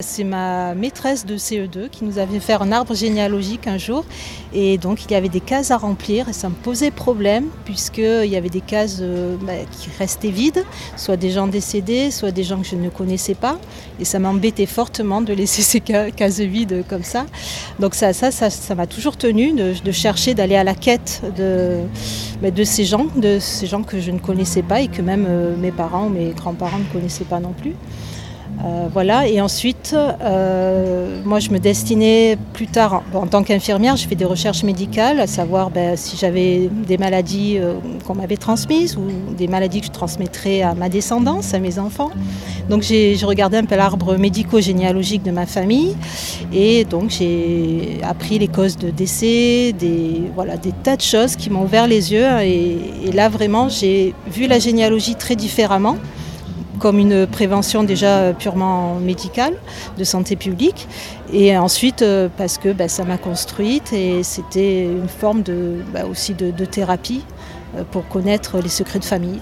C'est ma maîtresse de CE2 qui nous avait fait un arbre généalogique un jour. Et donc il y avait des cases à remplir et ça me posait problème puisqu'il y avait des cases euh, bah, qui restaient vides, soit des gens décédés, soit des gens que je ne connaissais pas. Et ça m'embêtait fortement de laisser ces cases vides comme ça. Donc ça ça, ça, m'a toujours tenu de, chercher, d'aller à la quête de, bah, de ces gens, de ces gens que je ne connaissais pas et que même euh, mes parents ou mes grands-parents ne connaissaient pas non plus. Euh, voilà, et ensuite, euh, moi je me destinais plus tard, en tant qu'infirmière, je fais des recherches médicales, à savoir ben, si j'avais des maladies euh, qu'on m'avait transmises ou des maladies que je transmettrais à ma descendance, à mes enfants. Donc j'ai regardé un peu l'arbre médico-généalogique de ma famille et donc j'ai appris les causes de décès, des, voilà, des tas de choses qui m'ont ouvert les yeux et là vraiment j'ai vu la généalogie très différemment comme une prévention déjà purement médicale, de santé publique. Et ensuite, euh, parce que bah, ça m'a construite et c'était une forme de, bah, aussi de thérapie euh, pour connaître les secrets de famille.